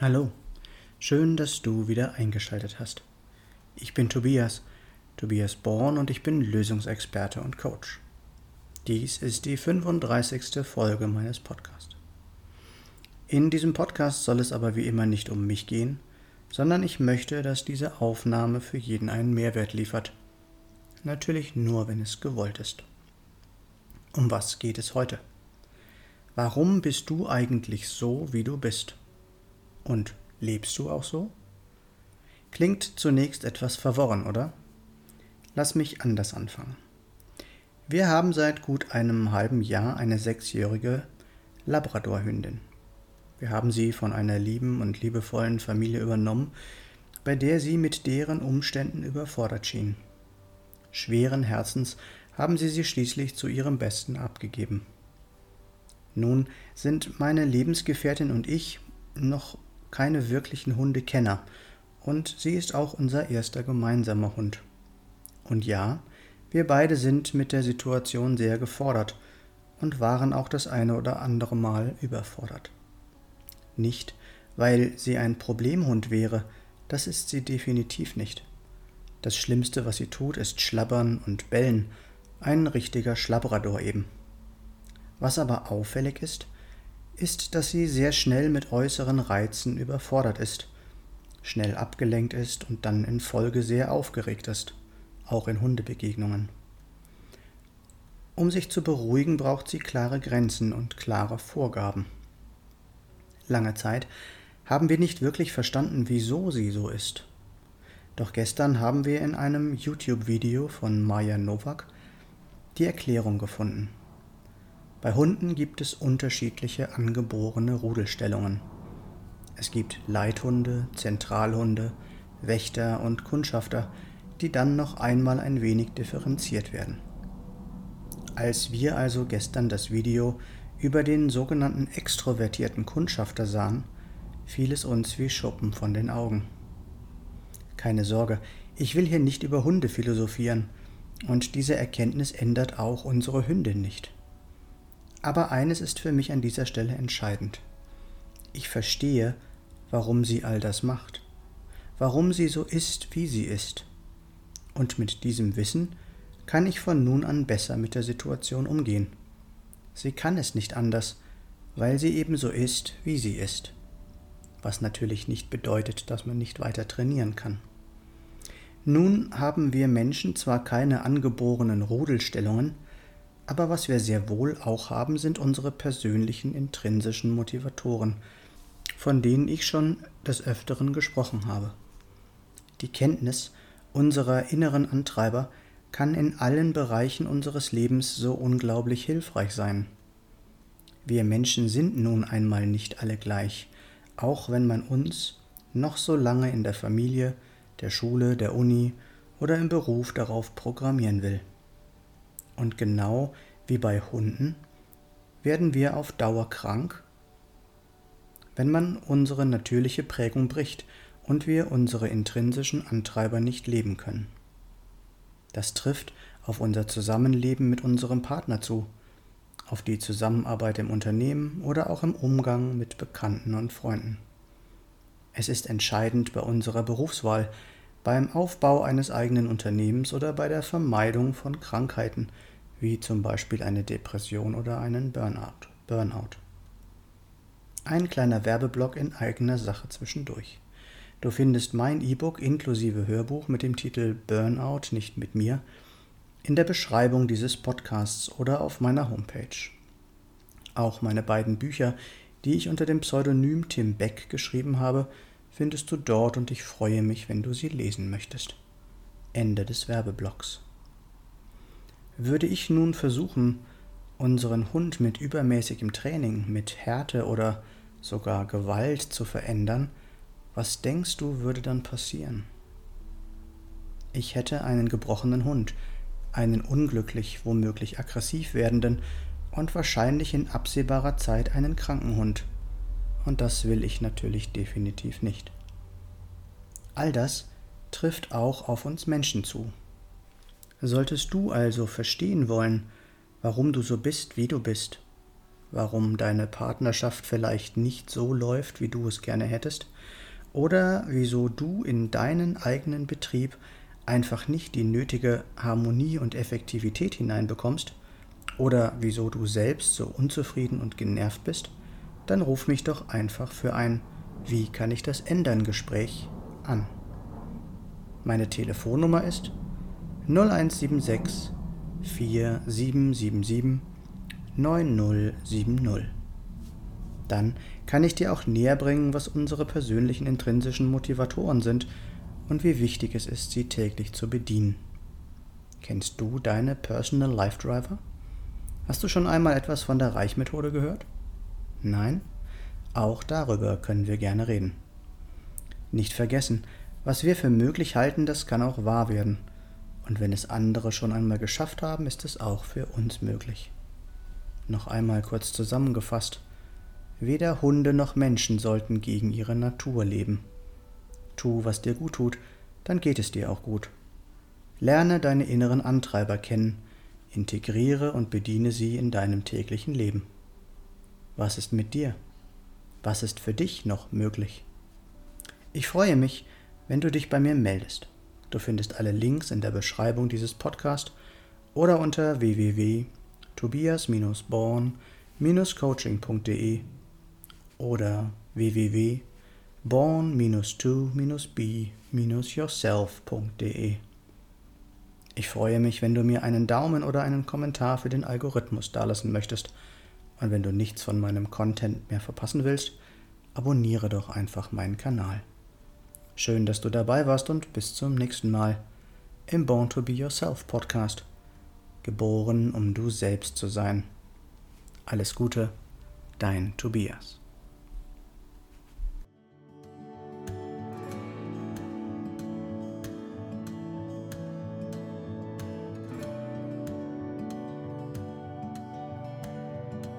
Hallo, schön, dass du wieder eingeschaltet hast. Ich bin Tobias, Tobias Born und ich bin Lösungsexperte und Coach. Dies ist die 35. Folge meines Podcasts. In diesem Podcast soll es aber wie immer nicht um mich gehen, sondern ich möchte, dass diese Aufnahme für jeden einen Mehrwert liefert. Natürlich nur, wenn es gewollt ist. Um was geht es heute? Warum bist du eigentlich so, wie du bist? Und lebst du auch so? Klingt zunächst etwas verworren, oder? Lass mich anders anfangen. Wir haben seit gut einem halben Jahr eine sechsjährige Labradorhündin. Wir haben sie von einer lieben und liebevollen Familie übernommen, bei der sie mit deren Umständen überfordert schien. Schweren Herzens haben sie sie schließlich zu ihrem Besten abgegeben. Nun sind meine Lebensgefährtin und ich noch keine wirklichen Hundekenner und sie ist auch unser erster gemeinsamer Hund. Und ja, wir beide sind mit der Situation sehr gefordert und waren auch das eine oder andere Mal überfordert. Nicht, weil sie ein Problemhund wäre, das ist sie definitiv nicht. Das Schlimmste, was sie tut, ist schlabbern und bellen, ein richtiger Schlabrador eben. Was aber auffällig ist, ist, dass sie sehr schnell mit äußeren Reizen überfordert ist, schnell abgelenkt ist und dann in Folge sehr aufgeregt ist, auch in Hundebegegnungen. Um sich zu beruhigen, braucht sie klare Grenzen und klare Vorgaben. Lange Zeit haben wir nicht wirklich verstanden, wieso sie so ist. Doch gestern haben wir in einem YouTube-Video von Maja Nowak die Erklärung gefunden. Bei Hunden gibt es unterschiedliche angeborene Rudelstellungen. Es gibt Leithunde, Zentralhunde, Wächter und Kundschafter, die dann noch einmal ein wenig differenziert werden. Als wir also gestern das Video über den sogenannten extrovertierten Kundschafter sahen, fiel es uns wie Schuppen von den Augen. Keine Sorge, ich will hier nicht über Hunde philosophieren, und diese Erkenntnis ändert auch unsere Hündin nicht. Aber eines ist für mich an dieser Stelle entscheidend. Ich verstehe, warum sie all das macht, warum sie so ist, wie sie ist. Und mit diesem Wissen kann ich von nun an besser mit der Situation umgehen. Sie kann es nicht anders, weil sie ebenso ist, wie sie ist. Was natürlich nicht bedeutet, dass man nicht weiter trainieren kann. Nun haben wir Menschen zwar keine angeborenen Rudelstellungen, aber was wir sehr wohl auch haben, sind unsere persönlichen intrinsischen Motivatoren, von denen ich schon des Öfteren gesprochen habe. Die Kenntnis unserer inneren Antreiber kann in allen Bereichen unseres Lebens so unglaublich hilfreich sein. Wir Menschen sind nun einmal nicht alle gleich, auch wenn man uns noch so lange in der Familie, der Schule, der Uni oder im Beruf darauf programmieren will. Und genau wie bei Hunden werden wir auf Dauer krank, wenn man unsere natürliche Prägung bricht und wir unsere intrinsischen Antreiber nicht leben können. Das trifft auf unser Zusammenleben mit unserem Partner zu, auf die Zusammenarbeit im Unternehmen oder auch im Umgang mit Bekannten und Freunden. Es ist entscheidend bei unserer Berufswahl, beim Aufbau eines eigenen Unternehmens oder bei der Vermeidung von Krankheiten, wie zum Beispiel eine Depression oder einen Burnout. Burnout. Ein kleiner Werbeblock in eigener Sache zwischendurch. Du findest mein E-Book inklusive Hörbuch mit dem Titel Burnout nicht mit mir in der Beschreibung dieses Podcasts oder auf meiner Homepage. Auch meine beiden Bücher, die ich unter dem Pseudonym Tim Beck geschrieben habe, findest du dort und ich freue mich, wenn du sie lesen möchtest. Ende des Werbeblocks. Würde ich nun versuchen, unseren Hund mit übermäßigem Training, mit Härte oder sogar Gewalt zu verändern, was denkst du, würde dann passieren? Ich hätte einen gebrochenen Hund, einen unglücklich, womöglich aggressiv werdenden und wahrscheinlich in absehbarer Zeit einen kranken Hund, und das will ich natürlich definitiv nicht. All das trifft auch auf uns Menschen zu. Solltest du also verstehen wollen, warum du so bist, wie du bist, warum deine Partnerschaft vielleicht nicht so läuft, wie du es gerne hättest, oder wieso du in deinen eigenen Betrieb einfach nicht die nötige Harmonie und Effektivität hineinbekommst, oder wieso du selbst so unzufrieden und genervt bist, dann ruf mich doch einfach für ein Wie kann ich das ändern Gespräch an. Meine Telefonnummer ist 0176 4777 9070. Dann kann ich dir auch näher bringen, was unsere persönlichen intrinsischen Motivatoren sind und wie wichtig es ist, sie täglich zu bedienen. Kennst du deine Personal Life Driver? Hast du schon einmal etwas von der Reichmethode gehört? Nein? Auch darüber können wir gerne reden. Nicht vergessen, was wir für möglich halten, das kann auch wahr werden. Und wenn es andere schon einmal geschafft haben, ist es auch für uns möglich. Noch einmal kurz zusammengefasst. Weder Hunde noch Menschen sollten gegen ihre Natur leben. Tu, was dir gut tut, dann geht es dir auch gut. Lerne deine inneren Antreiber kennen, integriere und bediene sie in deinem täglichen Leben. Was ist mit dir? Was ist für dich noch möglich? Ich freue mich, wenn du dich bei mir meldest. Du findest alle Links in der Beschreibung dieses Podcasts oder unter www.tobias-born-coaching.de oder www.born-to-be-yourself.de. Ich freue mich, wenn du mir einen Daumen oder einen Kommentar für den Algorithmus dalassen möchtest. Und wenn du nichts von meinem Content mehr verpassen willst, abonniere doch einfach meinen Kanal. Schön, dass du dabei warst und bis zum nächsten Mal im Born to Be Yourself Podcast. Geboren, um du selbst zu sein. Alles Gute, dein Tobias.